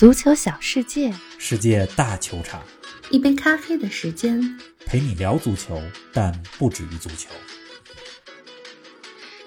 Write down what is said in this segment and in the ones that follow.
足球小世界，世界大球场，一杯咖啡的时间，陪你聊足球，但不止于足球。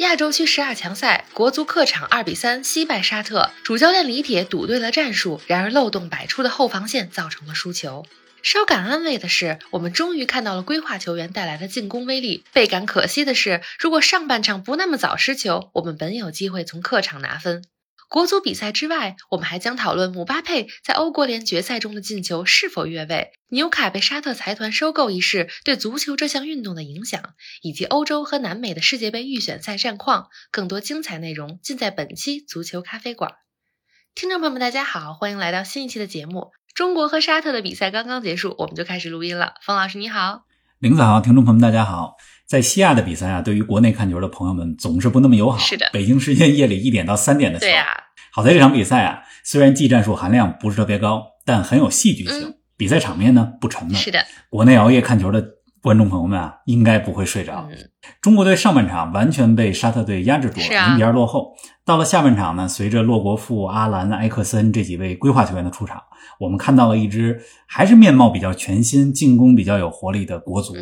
亚洲区十二强赛，国足客场二比三惜败沙特，主教练李铁赌对了战术，然而漏洞百出的后防线造成了输球。稍感安慰的是，我们终于看到了规划球员带来的进攻威力。倍感可惜的是，如果上半场不那么早失球，我们本有机会从客场拿分。国足比赛之外，我们还将讨论姆巴佩在欧国联决赛中的进球是否越位，纽卡被沙特财团收购一事对足球这项运动的影响，以及欧洲和南美的世界杯预选赛战况。更多精彩内容尽在本期足球咖啡馆。听众朋友们，大家好，欢迎来到新一期的节目。中国和沙特的比赛刚刚结束，我们就开始录音了。冯老师你好，林子好，听众朋友们大家好。在西亚的比赛啊，对于国内看球的朋友们总是不那么友好。是的，北京时间夜里一点到三点的球。对呀。好在这场比赛啊，虽然技战术含量不是特别高，但很有戏剧性。比赛场面呢不沉闷。是的，国内熬夜看球的观众朋友们啊，应该不会睡着。中国队上半场完全被沙特队压制住了，零比二落后。到了下半场呢，随着洛国富、阿兰、埃克森这几位规划球员的出场，我们看到了一支还是面貌比较全新、进攻比较有活力的国足。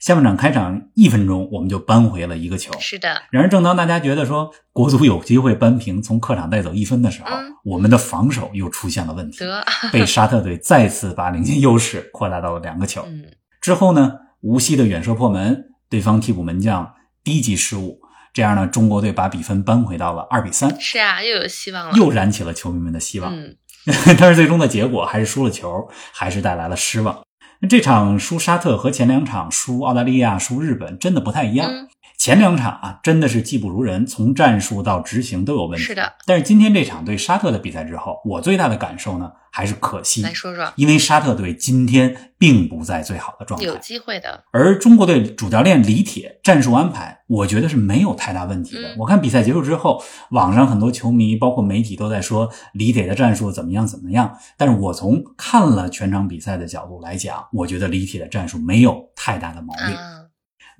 下半场开场一分钟，我们就扳回了一个球。是的。然而，正当大家觉得说国足有机会扳平，从客场带走一分的时候，我们的防守又出现了问题，被沙特队再次把领先优势扩大到了两个球。之后呢，无锡的远射破门，对方替补门将低级失误，这样呢，中国队把比分扳回到了二比三。是啊，又有希望了，又燃起了球迷们的希望。但是最终的结果还是输了球，还是带来了失望。这场输沙特和前两场输澳大利亚、输日本真的不太一样。前两场啊，真的是技不如人，从战术到执行都有问题。是的。但是今天这场对沙特的比赛之后，我最大的感受呢，还是可惜。来说说，因为沙特队今天并不在最好的状态，有机会的。而中国队主教练李铁战术安排，我觉得是没有太大问题的。我看比赛结束之后，网上很多球迷包括媒体都在说李铁的战术怎么样怎么样。但是我从看了全场比赛的角度来讲，我觉得李铁的战术没有太大的毛病。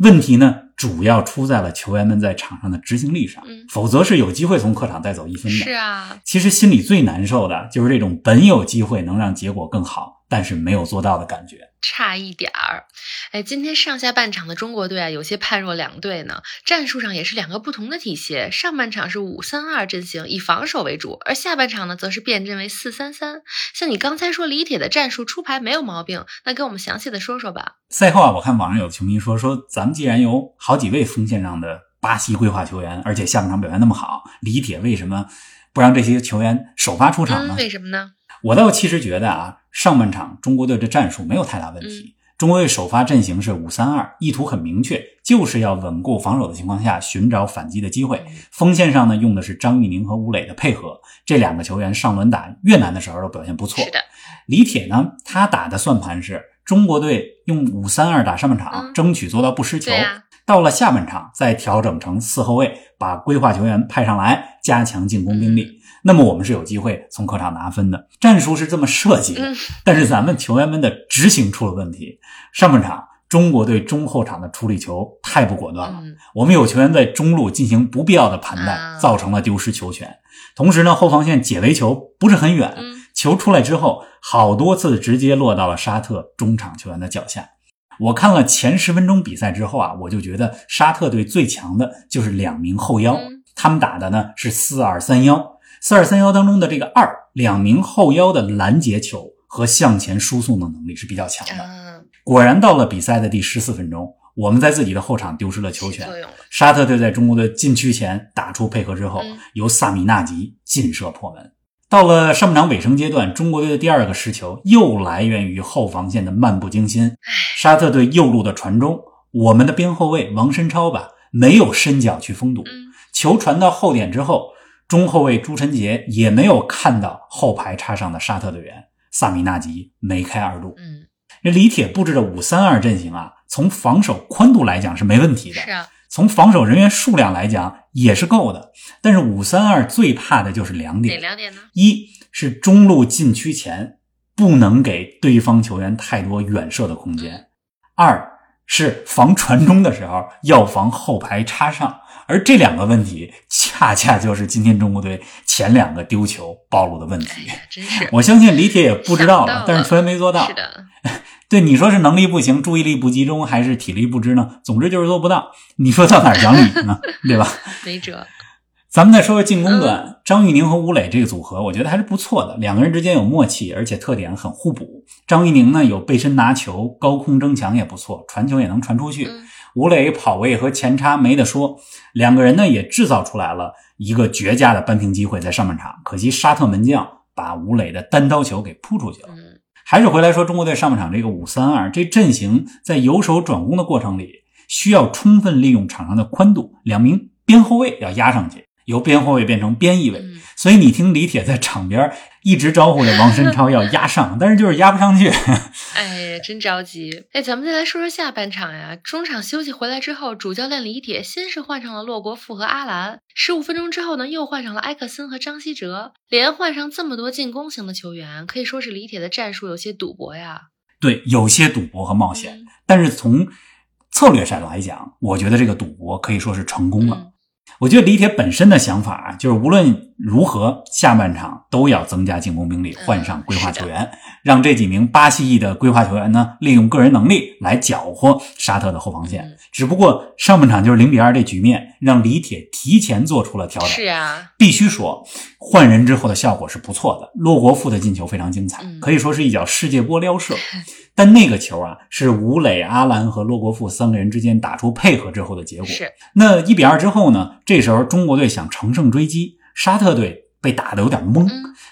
问题呢，主要出在了球员们在场上的执行力上，否则是有机会从客场带走一分的。是啊，其实心里最难受的就是这种本有机会能让结果更好，但是没有做到的感觉。差一点儿，哎，今天上下半场的中国队啊，有些判若两队呢。战术上也是两个不同的体系。上半场是五三二阵型，以防守为主；而下半场呢，则是变阵为四三三。像你刚才说李铁的战术出牌没有毛病，那给我们详细的说说吧。赛后啊，我看网上有球迷说说，咱们既然有好几位锋线上的巴西规划球员，而且下半场表现那么好，李铁为什么不让这些球员首发出场呢？为什么呢？我倒其实觉得啊。上半场中国队的战术没有太大问题，中国队首发阵型是五三二，意图很明确，就是要稳固防守的情况下寻找反击的机会。锋线上呢用的是张玉宁和吴磊的配合，这两个球员上轮打越南的时候都表现不错。是的，李铁呢他打的算盘是中国队用五三二打上半场，争取做到不失球。到了下半场再调整成四后卫，把规划球员派上来，加强进攻兵力。那么我们是有机会从客场拿分的，战术是这么设计的，但是咱们球员们的执行出了问题。上半场中国队中后场的处理球太不果断了，我们有球员在中路进行不必要的盘带，造成了丢失球权。同时呢，后防线解围球不是很远，球出来之后好多次直接落到了沙特中场球员的脚下。我看了前十分钟比赛之后啊，我就觉得沙特队最强的就是两名后腰，他们打的呢是四二三幺。四二三幺当中的这个二两名后腰的拦截球和向前输送的能力是比较强的。果然，到了比赛的第十四分钟，我们在自己的后场丢失了球权。沙特队在中国的禁区前打出配合之后，由萨米纳吉劲射破门。到了上半场尾声阶段，中国队的第二个失球又来源于后防线的漫不经心。沙特队右路的传中，我们的边后卫王申超吧没有伸脚去封堵，球传到后点之后。中后卫朱晨杰也没有看到后排插上的沙特队员萨米纳吉梅开二度。嗯，这李铁布置的五三二阵型啊，从防守宽度来讲是没问题的，是啊，从防守人员数量来讲也是够的。但是五三二最怕的就是两点，哪两点呢？一是中路禁区前不能给对方球员太多远射的空间；二是防传中的时候要防后排插上，而这两个问题恰恰就是今天中国队前两个丢球暴露的问题。真是，我相信李铁也不知道了，但是球员没做到。是的，对你说是能力不行、注意力不集中，还是体力不支呢？总之就是做不到。你说到哪儿讲理呢？对吧？没辙。咱们再说说进攻端，张玉宁和吴磊这个组合，我觉得还是不错的。两个人之间有默契，而且特点很互补。张玉宁呢有背身拿球、高空争抢也不错，传球也能传出去。吴磊跑位和前插没得说。两个人呢也制造出来了一个绝佳的扳平机会，在上半场，可惜沙特门将把吴磊的单刀球给扑出去了。还是回来说中国队上半场这个五三二这阵型，在由守转攻的过程里，需要充分利用场上的宽度，两名边后卫要压上去。由边后卫变成边翼卫，所以你听李铁在场边一直招呼着王申超要压上，但是就是压不上去。哎呀，真着急！哎，咱们再来说说下半场呀。中场休息回来之后，主教练李铁先是换上了洛国富和阿兰，十五分钟之后呢，又换上了埃克森和张稀哲，连换上这么多进攻型的球员，可以说是李铁的战术有些赌博呀。对，有些赌博和冒险，但是从策略上来讲，我觉得这个赌博可以说是成功了。我觉得李铁本身的想法啊，就是无论如何，下半场都要增加进攻兵力，换上规划球员，让这几名巴西裔的规划球员呢，利用个人能力来搅和沙特的后防线。只不过上半场就是零比二这局面，让李铁提前做出了调整。是啊，必须说换人之后的效果是不错的。洛国富的进球非常精彩，可以说是一脚世界波撩射。但那个球啊，是吴磊、阿兰和洛国富三个人之间打出配合之后的结果。是那一比二之后呢？这时候中国队想乘胜追击，沙特队被打得有点懵。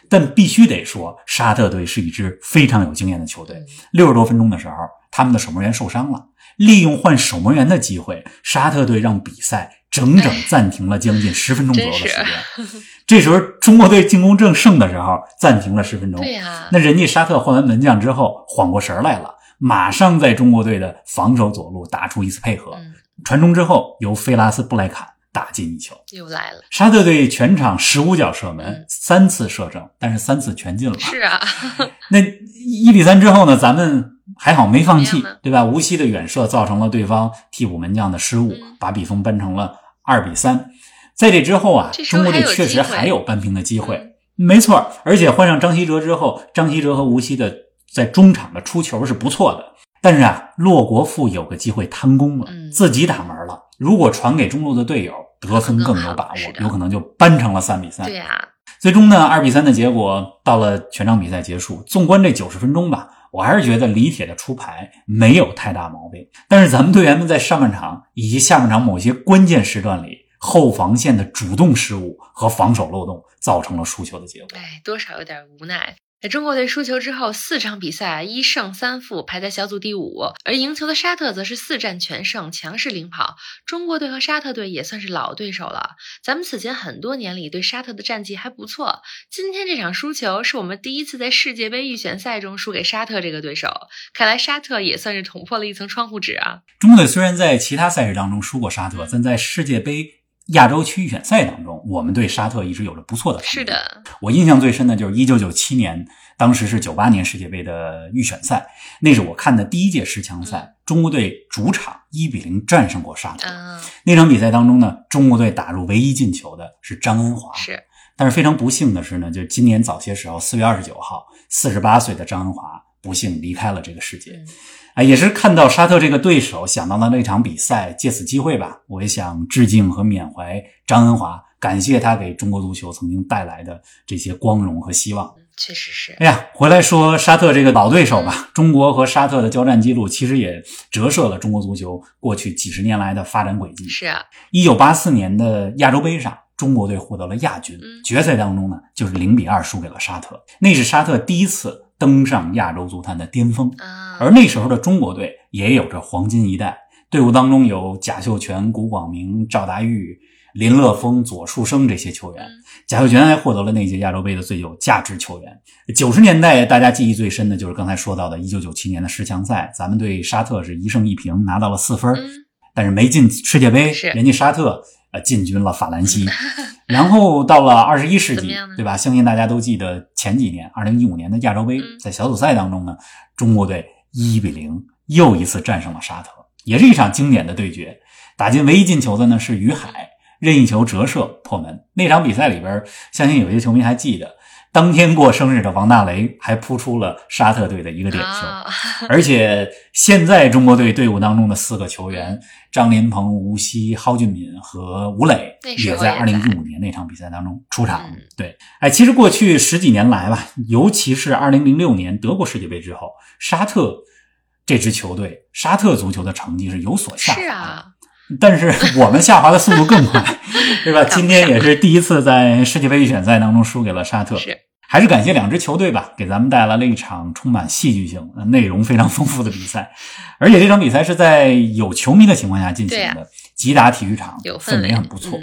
但必须得说，沙特队是一支非常有经验的球队。六十多分钟的时候，他们的守门员受伤了，利用换守门员的机会，沙特队让比赛整整暂停了将近十分钟左右的时间。这时候中国队进攻正盛的时候，暂停了十分钟。对呀，那人家沙特换完门将之后缓过神来了，马上在中国队的防守左路打出一次配合，传中之后由菲拉斯布莱坎打进一球。又来了，沙特队全场十五脚射门，三次射正，但是三次全进了。是啊，那一比三之后呢？咱们还好没放弃，对吧？无锡的远射造成了对方替补门将的失误，把比分扳成了二比三。在这之后啊，中国队确实还有扳平的机会，没错。而且换上张稀哲之后，张稀哲和吴曦的在中场的出球是不错的。但是啊，洛国富有个机会贪功了，自己打门了。如果传给中路的队友，得分更有把握，有可能就扳成了三比三。对呀，最终呢，二比三的结果到了全场比赛结束。纵观这九十分钟吧，我还是觉得李铁的出牌没有太大毛病。但是咱们队员们在上半场以及下半场某些关键时段里。后防线的主动失误和防守漏洞，造成了输球的结果。哎，多少有点无奈。在中国队输球之后，四场比赛一胜三负，排在小组第五。而赢球的沙特则是四战全胜，强势领跑。中国队和沙特队也算是老对手了。咱们此前很多年里对沙特的战绩还不错。今天这场输球，是我们第一次在世界杯预选赛中输给沙特这个对手。看来沙特也算是捅破了一层窗户纸啊。中国队虽然在其他赛事当中输过沙特，但在世界杯。亚洲区预选赛当中，我们对沙特一直有着不错的是的，我印象最深的就是一九九七年，当时是九八年世界杯的预选赛，那是我看的第一届十强赛，中国队主场一比零战胜过沙特。那场比赛当中呢，中国队打入唯一进球的是张恩华。是，但是非常不幸的是呢，就今年早些时候，四月二十九号，四十八岁的张恩华不幸离开了这个世界。啊，也是看到沙特这个对手，想到了那场比赛，借此机会吧，我也想致敬和缅怀张恩华，感谢他给中国足球曾经带来的这些光荣和希望。确实是。哎呀，回来说沙特这个老对手吧，中国和沙特的交战记录其实也折射了中国足球过去几十年来的发展轨迹。是啊，一九八四年的亚洲杯上，中国队获得了亚军，决赛当中呢，就是零比二输给了沙特，那是沙特第一次。登上亚洲足坛的巅峰，而那时候的中国队也有着黄金一代，队伍当中有贾秀全、古广明、赵达玉、林乐峰、左树生这些球员。贾秀全还获得了那届亚洲杯的最有价值球员。九十年代大家记忆最深的就是刚才说到的1997年的十强赛，咱们对沙特是一胜一平，拿到了四分，但是没进世界杯，人家沙特。进军了法兰西，然后到了二十一世纪，对吧？相信大家都记得前几年，二零一五年的亚洲杯，在小组赛当中呢，中国队一比零又一次战胜了沙特。也是一场经典的对决。打进唯一进球的呢是于海，任意球折射破门。那场比赛里边，相信有些球迷还记得。当天过生日的王大雷还扑出了沙特队的一个点球，而且现在中国队队伍当中的四个球员张琳芃、吴曦、蒿俊闵和吴磊也在二零一五年那场比赛当中出场。对，哎，其实过去十几年来吧，尤其是二零零六年德国世界杯之后，沙特这支球队，沙特足球的成绩是有所下滑。但是 我们下滑的速度更快，对吧？今天也是第一次在世界杯预选赛当中输给了沙特。是。还是感谢两支球队吧，给咱们带来了一场充满戏剧性、内容非常丰富的比赛。而且这场比赛是在有球迷的情况下进行的，吉达体育场氛围很不错。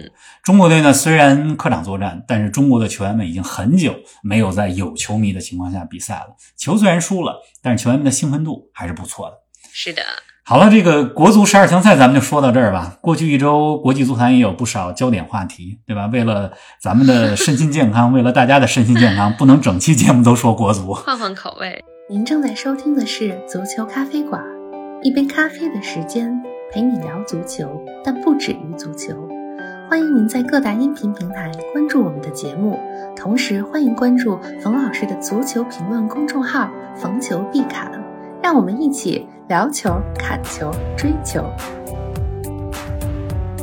中国队呢，虽然客场作战，但是中国的球员们已经很久没有在有球迷的情况下比赛了。球虽然输了，但是球员们的兴奋度还是不错的。是的。好了，这个国足十二强赛咱们就说到这儿吧。过去一周，国际足坛也有不少焦点话题，对吧？为了咱们的身心健康，为了大家的身心健康，不能整期节目都说国足，换换口味。您正在收听的是足球咖啡馆，一杯咖啡的时间陪你聊足球，但不止于足球。欢迎您在各大音频平台关注我们的节目，同时欢迎关注冯老师的足球评论公众号“冯球必侃”，让我们一起。聊球、看球、追球。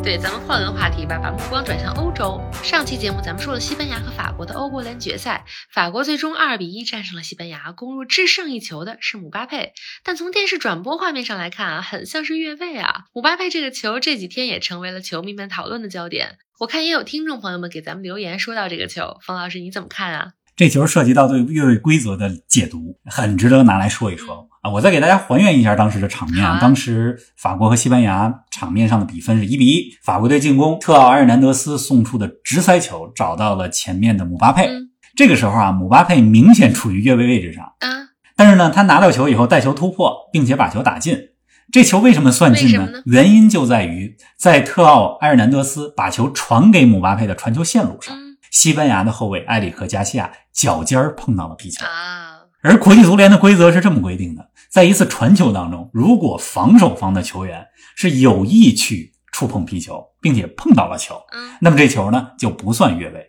对，咱们换个话题吧，把目光转向欧洲。上期节目咱们说了西班牙和法国的欧国联决赛，法国最终二比一战胜了西班牙，攻入制胜一球的是姆巴佩。但从电视转播画面上来看啊，很像是越位啊。姆巴佩这个球这几天也成为了球迷们讨论的焦点。我看也有听众朋友们给咱们留言说到这个球，冯老师你怎么看啊？这球涉及到对越位规则的解读，很值得拿来说一说啊！我再给大家还原一下当时的场面啊。当时法国和西班牙场面上的比分是一比一，法国队进攻，特奥·埃尔南德斯送出的直塞球找到了前面的姆巴佩。这个时候啊，姆巴佩明显处于越位位置上啊，但是呢，他拿到球以后带球突破，并且把球打进。这球为什么算进呢？原因就在于在特奥·埃尔南德斯把球传给姆巴佩的传球线路上。西班牙的后卫埃里克·加西亚脚尖碰到了皮球啊，而国际足联的规则是这么规定的：在一次传球当中，如果防守方的球员是有意去触碰皮球，并且碰到了球，那么这球呢就不算越位；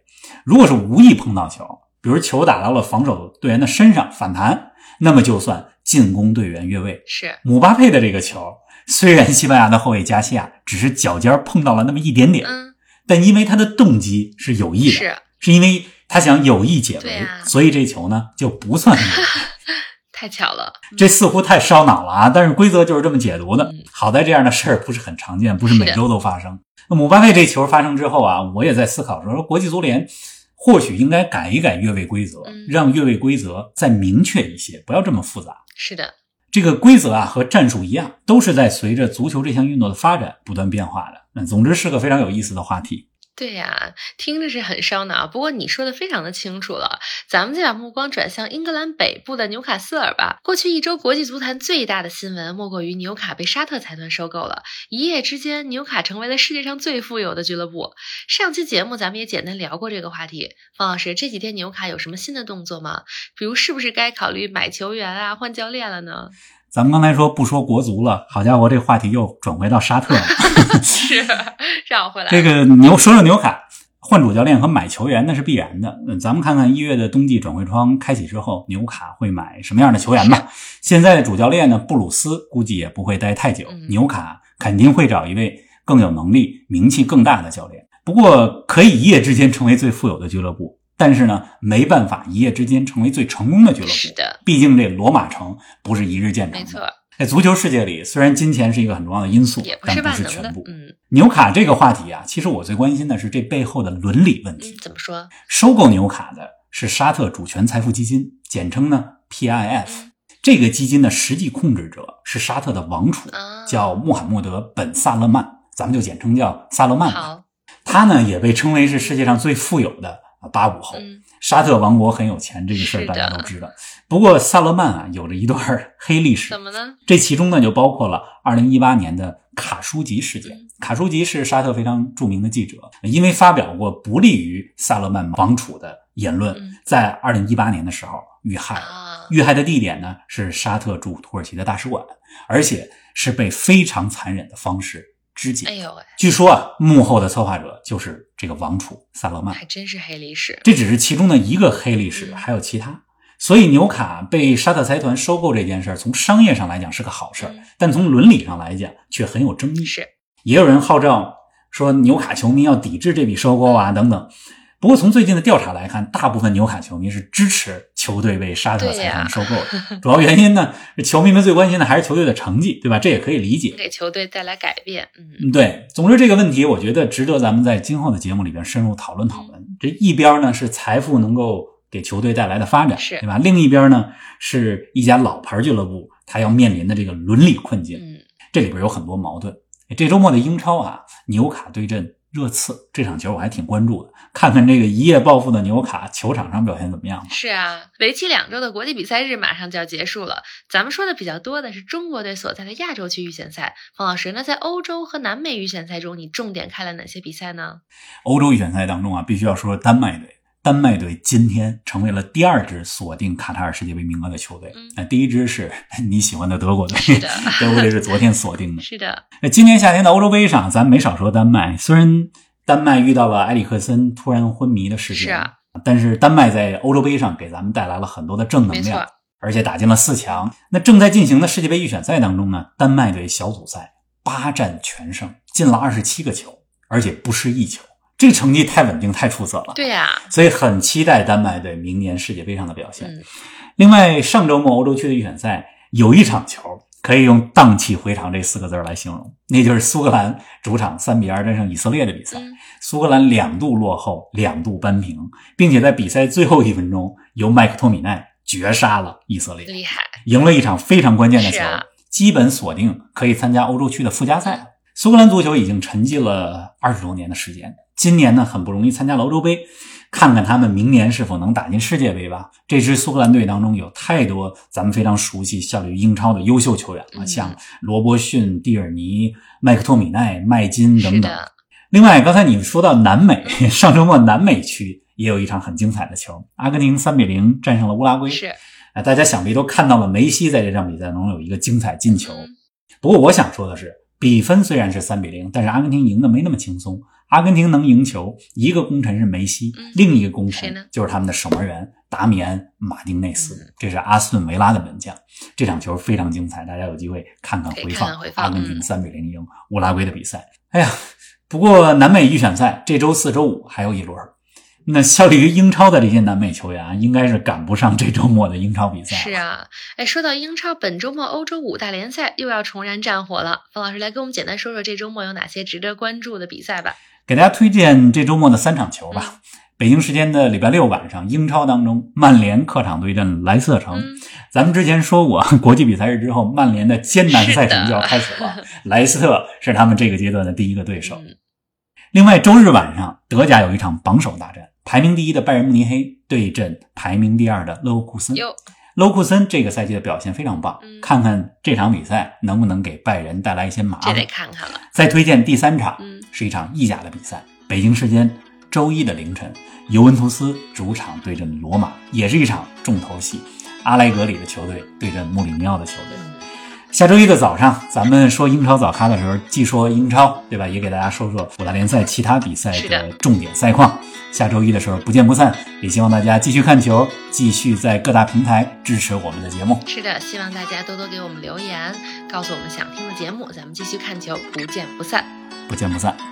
如果是无意碰到球，比如球打到了防守队员的身上反弹，那么就算进攻队员越位。是姆巴佩的这个球，虽然西班牙的后卫加西亚只是脚尖碰到了那么一点点。但因为他的动机是有意的，是是因为他想有意解围，所以这球呢就不算。太巧了，这似乎太烧脑了啊！但是规则就是这么解读的。好在这样的事儿不是很常见，不是每周都发生。那姆巴佩这球发生之后啊，我也在思考说，说国际足联或许应该改一改越位规则，让越位规则再明确一些，不要这么复杂。是的，这个规则啊和战术一样，都是在随着足球这项运动的发展不断变化的。嗯，总之是个非常有意思的话题。对呀，听着是很烧脑。不过你说的非常的清楚了，咱们再把目光转向英格兰北部的纽卡斯尔吧。过去一周，国际足坛最大的新闻莫过于纽卡被沙特财团收购了，一夜之间，纽卡成为了世界上最富有的俱乐部。上期节目咱们也简单聊过这个话题。方老师，这几天纽卡有什么新的动作吗？比如是不是该考虑买球员啊、换教练了呢？咱们刚才说不说国足了，好家伙，这话题又转回到沙特了。是绕回来。这个牛说说纽卡换主教练和买球员那是必然的。嗯，咱们看看一月的冬季转会窗开启之后，纽卡会买什么样的球员吧。现在的主教练呢，布鲁斯估计也不会待太久，纽卡肯定会找一位更有能力、名气更大的教练。不过可以一夜之间成为最富有的俱乐部。但是呢，没办法一夜之间成为最成功的俱乐部。是的，毕竟这罗马城不是一日建成的。没错，在足球世界里，虽然金钱是一个很重要的因素，但不是全部。嗯，纽卡这个话题啊，其实我最关心的是这背后的伦理问题。怎么说？收购纽卡的是沙特主权财富基金，简称呢 PIF。这个基金的实际控制者是沙特的王储，叫穆罕默德·本·萨勒曼，咱们就简称叫萨勒曼吧。他呢，也被称为是世界上最富有的。啊，八五后，沙特王国很有钱，这个事儿大家都知道。不过萨勒曼啊，有着一段 黑历史。怎么呢？这其中呢，就包括了二零一八年的卡舒吉事件。卡舒吉是沙特非常著名的记者，因为发表过不利于萨勒曼王储的言论，在二零一八年的时候遇害了。遇害的地点呢是沙特驻土耳其的大使馆，而且是被非常残忍的方式哎呦喂！据说啊，幕后的策划者就是这个王储萨勒曼。还真是黑历史。这只是其中的一个黑历史，还有其他。所以纽卡被沙特财团收购这件事儿，从商业上来讲是个好事儿，但从伦理上来讲却很有争议。是，也有人号召说纽卡球迷要抵制这笔收购啊等等。不过从最近的调查来看，大部分纽卡球迷是支持球队被沙特财团收购的。主要原因呢，球迷们最关心的还是球队的成绩，对吧？这也可以理解，给球队带来改变。嗯，对。总之这个问题，我觉得值得咱们在今后的节目里边深入讨论讨论。这一边呢是财富能够。给球队带来的发展，是对吧？另一边呢，是一家老牌俱乐部，他要面临的这个伦理困境。嗯，这里边有很多矛盾。这周末的英超啊，纽卡对阵热刺这场球，我还挺关注的，看看这个一夜暴富的纽卡球场上表现怎么样。是啊，为期两周的国际比赛日马上就要结束了。咱们说的比较多的是中国队所在的亚洲区预选赛。方老师，那在欧洲和南美预选赛中，你重点看了哪些比赛呢？欧洲预选赛当中啊，必须要说丹麦队。丹麦队今天成为了第二支锁定卡塔尔世界杯名额的球队。那第一支是 你喜欢的德国队，德国队是昨天锁定的。是的。那今年夏天的欧洲杯上，咱没少说丹麦。虽然丹麦遇到了埃里克森突然昏迷的事件，是啊，但是丹麦在欧洲杯上给咱们带来了很多的正能量，而且打进了四强。那正在进行的世界杯预选赛当中呢，丹麦队小组赛八战全胜，进了二十七个球，而且不失一球。这个成绩太稳定、太出色了。对呀，所以很期待丹麦队明年世界杯上的表现。另外，上周末欧洲区的预选赛有一场球可以用“荡气回肠”这四个字来形容，那就是苏格兰主场三比二战胜以色列的比赛。苏格兰两度落后，两度扳平，并且在比赛最后一分钟由麦克托米奈绝杀了以色列，厉害，赢了一场非常关键的球，基本锁定可以参加欧洲区的附加赛。苏格兰足球已经沉寂了二十多年的时间。今年呢，很不容易参加了欧洲杯，看看他们明年是否能打进世界杯吧。这支苏格兰队当中有太多咱们非常熟悉、效力于英超的优秀球员了，像罗伯逊、蒂尔尼、麦克托米奈、麦金等等。另外，刚才你说到南美，上周末南美区也有一场很精彩的球，阿根廷三比零战胜了乌拉圭。是啊，大家想必都看到了梅西在这场比赛中有一个精彩进球。不过，我想说的是，比分虽然是三比零，但是阿根廷赢的没那么轻松。阿根廷能赢球，一个功臣是梅西，另一个功臣就是他们的守门员达米安·马丁内斯，这是阿斯顿维拉的门将。这场球非常精彩，大家有机会看看回放。阿根廷三比零赢乌拉圭的比赛。哎呀，不过南美预选赛这周四周五还有一轮，那效力于英超的这些南美球员啊，应该是赶不上这周末的英超比赛。是啊，哎，说到英超，本周末欧洲五大联赛又要重燃战火了。冯老师来给我们简单说说这周末有哪些值得关注的比赛吧。给大家推荐这周末的三场球吧。北京时间的礼拜六晚上，英超当中，曼联客场对阵莱斯特城。咱们之前说过，国际比赛日之后，曼联的艰难赛程就要开始了。莱斯特是他们这个阶段的第一个对手。另外，周日晚上，德甲有一场榜首大战，排名第一的拜仁慕尼黑对阵排名第二的勒沃库森。勒库森这个赛季的表现非常棒，看看这场比赛能不能给拜仁带来一些麻烦。这得看看了。再推荐第三场。是一场意甲的比赛，北京时间周一的凌晨，尤文图斯主场对阵罗马，也是一场重头戏。阿莱格里的球队对阵穆里尼奥的球队。下周一的早上，咱们说英超早咖的时候，既说英超，对吧？也给大家说说五大联赛其他比赛的重点赛况。下周一的时候不见不散，也希望大家继续看球，继续在各大平台支持我们的节目。是的，希望大家多多给我们留言，告诉我们想听的节目，咱们继续看球，不见不散。不见不散。